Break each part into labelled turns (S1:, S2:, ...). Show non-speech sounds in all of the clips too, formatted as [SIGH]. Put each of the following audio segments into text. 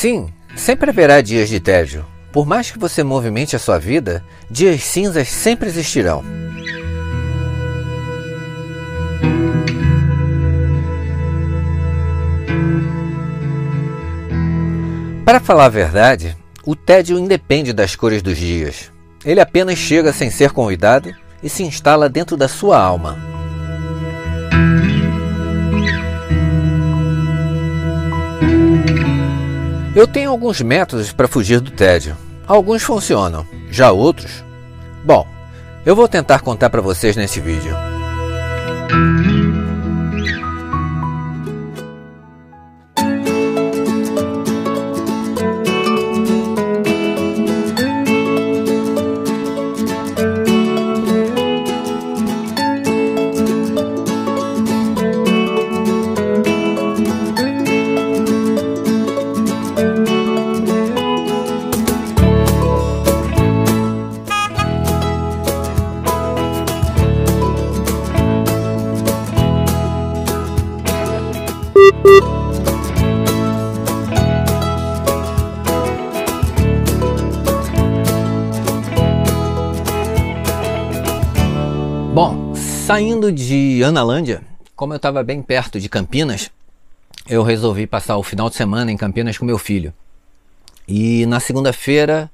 S1: Sim, sempre haverá dias de tédio. Por mais que você movimente a sua vida, dias cinzas sempre existirão. Para falar a verdade, o tédio independe das cores dos dias. Ele apenas chega sem ser convidado e se instala dentro da sua alma. Eu tenho alguns métodos para fugir do tédio. Alguns funcionam, já outros. Bom, eu vou tentar contar para vocês nesse vídeo. Bom, saindo de Analândia, como eu estava bem perto de Campinas, eu resolvi passar o final de semana em Campinas com meu filho. E na segunda-feira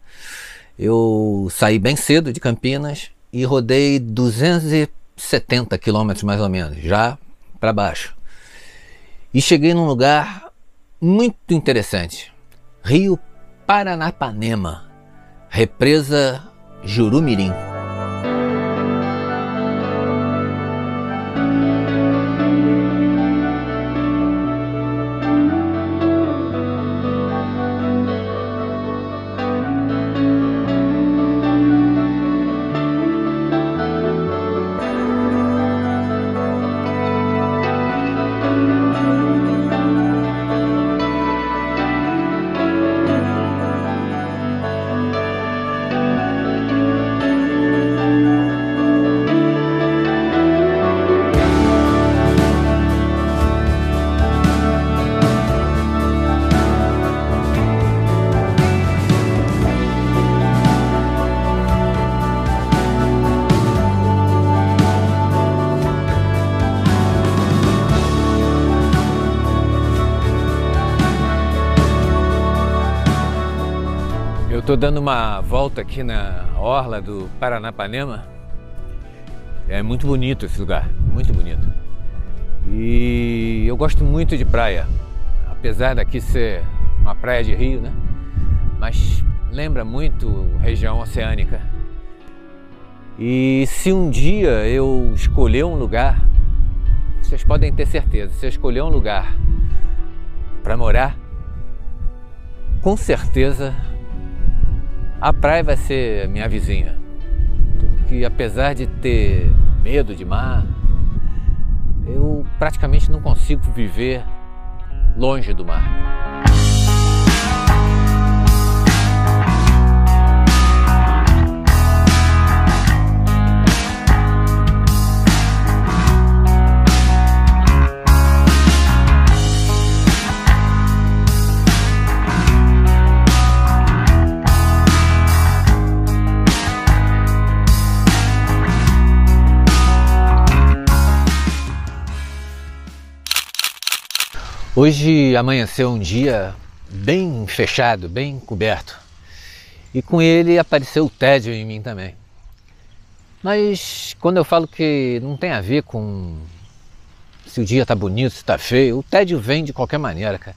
S1: eu saí bem cedo de Campinas e rodei 270 quilômetros mais ou menos, já para baixo. E cheguei num lugar muito interessante, Rio Paranapanema, represa Jurumirim. Estou dando uma volta aqui na orla do Paranapanema. É muito bonito esse lugar, muito bonito. E eu gosto muito de praia, apesar daqui ser uma praia de rio, né? Mas lembra muito região oceânica. E se um dia eu escolher um lugar, vocês podem ter certeza, se eu escolher um lugar para morar, com certeza a praia vai ser minha vizinha. Porque apesar de ter medo de mar, eu praticamente não consigo viver longe do mar. Hoje amanheceu um dia bem fechado, bem coberto. E com ele apareceu o tédio em mim também. Mas quando eu falo que não tem a ver com se o dia está bonito, se está feio, o tédio vem de qualquer maneira, cara.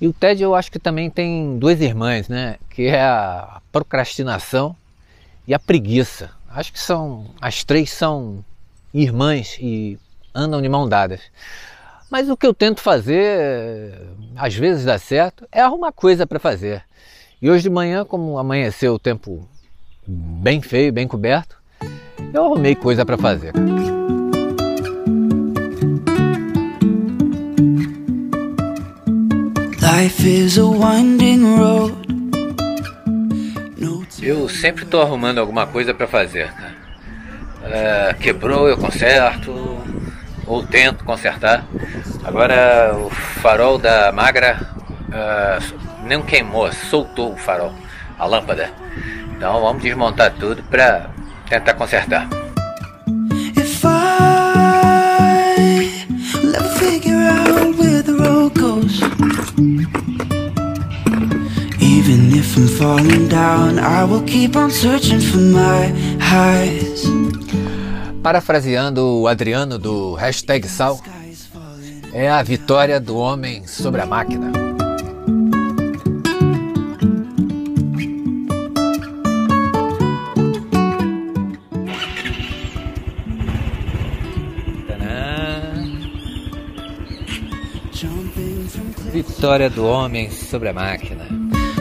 S1: E o tédio eu acho que também tem duas irmãs, né? Que é a procrastinação e a preguiça. Acho que são as três são irmãs e andam de mão dadas. Mas o que eu tento fazer, às vezes dá certo, é arrumar coisa para fazer. E hoje de manhã, como amanheceu o tempo bem feio, bem coberto, eu arrumei coisa para fazer.
S2: Life is a winding road. No
S1: Eu sempre estou arrumando alguma coisa para fazer. cara. É, quebrou, eu conserto, ou tento consertar. Agora o farol da Magra é, não queimou, soltou o farol, a lâmpada. Então vamos desmontar tudo para tentar consertar.
S2: Even if I'm falling down, I will keep on searching for my highs.
S1: Parafraseando o Adriano do hashtag Sal. É a vitória do homem sobre a máquina. Vitória do homem sobre a máquina.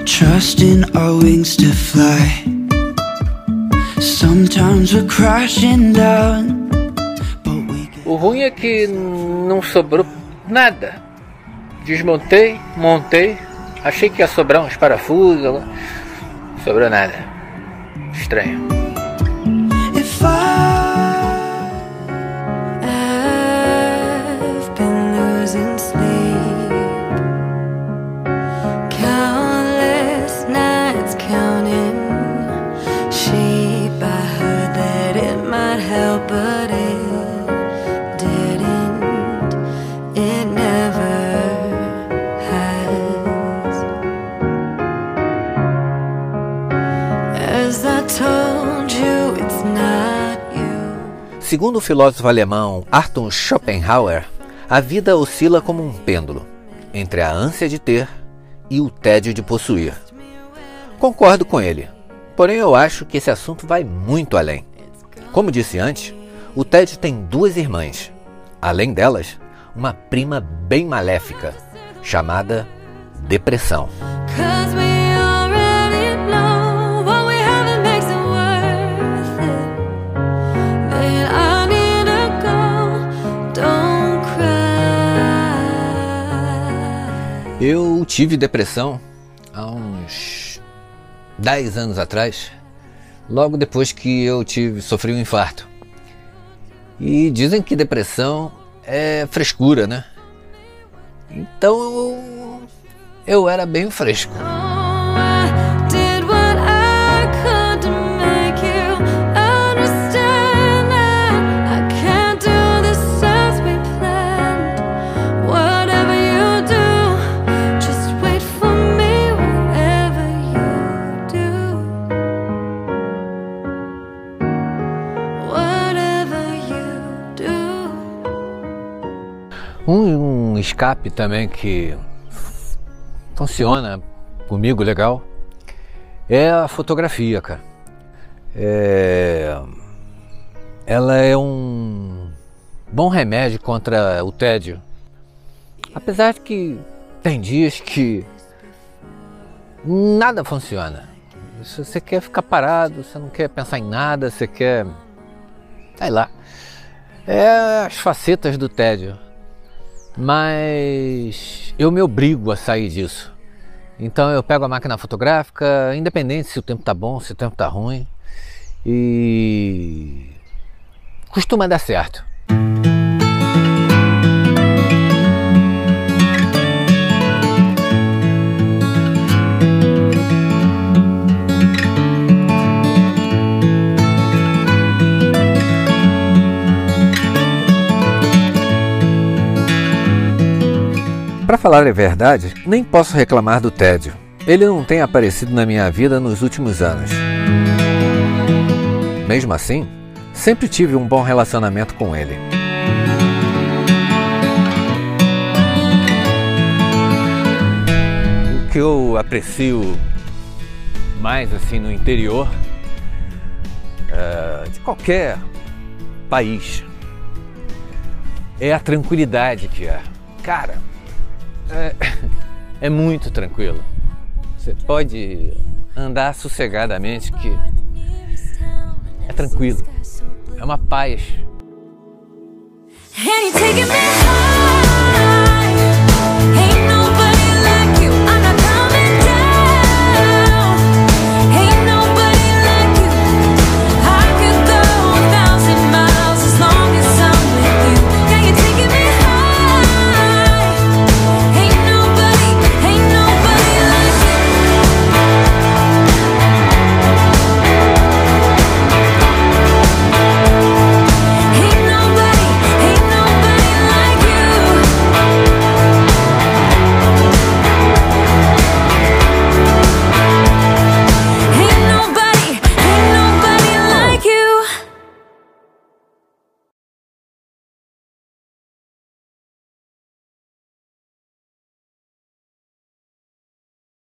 S2: Trusting our wings to fly. Sometimes we're crashing down.
S1: O ruim é que não sobrou nada. Desmontei, montei, achei que ia sobrar uns parafusos, sobrou nada. Estranho.
S2: If I
S1: Segundo o filósofo alemão Arthur Schopenhauer, a vida oscila como um pêndulo entre a ânsia de ter e o tédio de possuir. Concordo com ele, porém eu acho que esse assunto vai muito além. Como disse antes, o Ted tem duas irmãs. Além delas, uma prima bem maléfica, chamada depressão. Tive depressão há uns 10 anos atrás, logo depois que eu tive sofri um infarto. E dizem que depressão é frescura, né? Então eu, eu era bem fresco. Escape também que funciona comigo legal é a fotografia, cara. É... Ela é um bom remédio contra o tédio. Apesar de que tem dias que nada funciona. Se você quer ficar parado, você não quer pensar em nada, você quer. sei lá. É as facetas do tédio mas eu me obrigo a sair disso. Então eu pego a máquina fotográfica, independente se o tempo tá bom, se o tempo tá ruim, e costuma dar certo. Falar a verdade, nem posso reclamar do tédio. Ele não tem aparecido na minha vida nos últimos anos. Mesmo assim, sempre tive um bom relacionamento com ele. O que eu aprecio mais assim no interior eh, de qualquer país é a tranquilidade que é. Cara, é, [LAUGHS] é muito tranquilo. Você pode andar sossegadamente que é tranquilo. É uma paz.
S3: And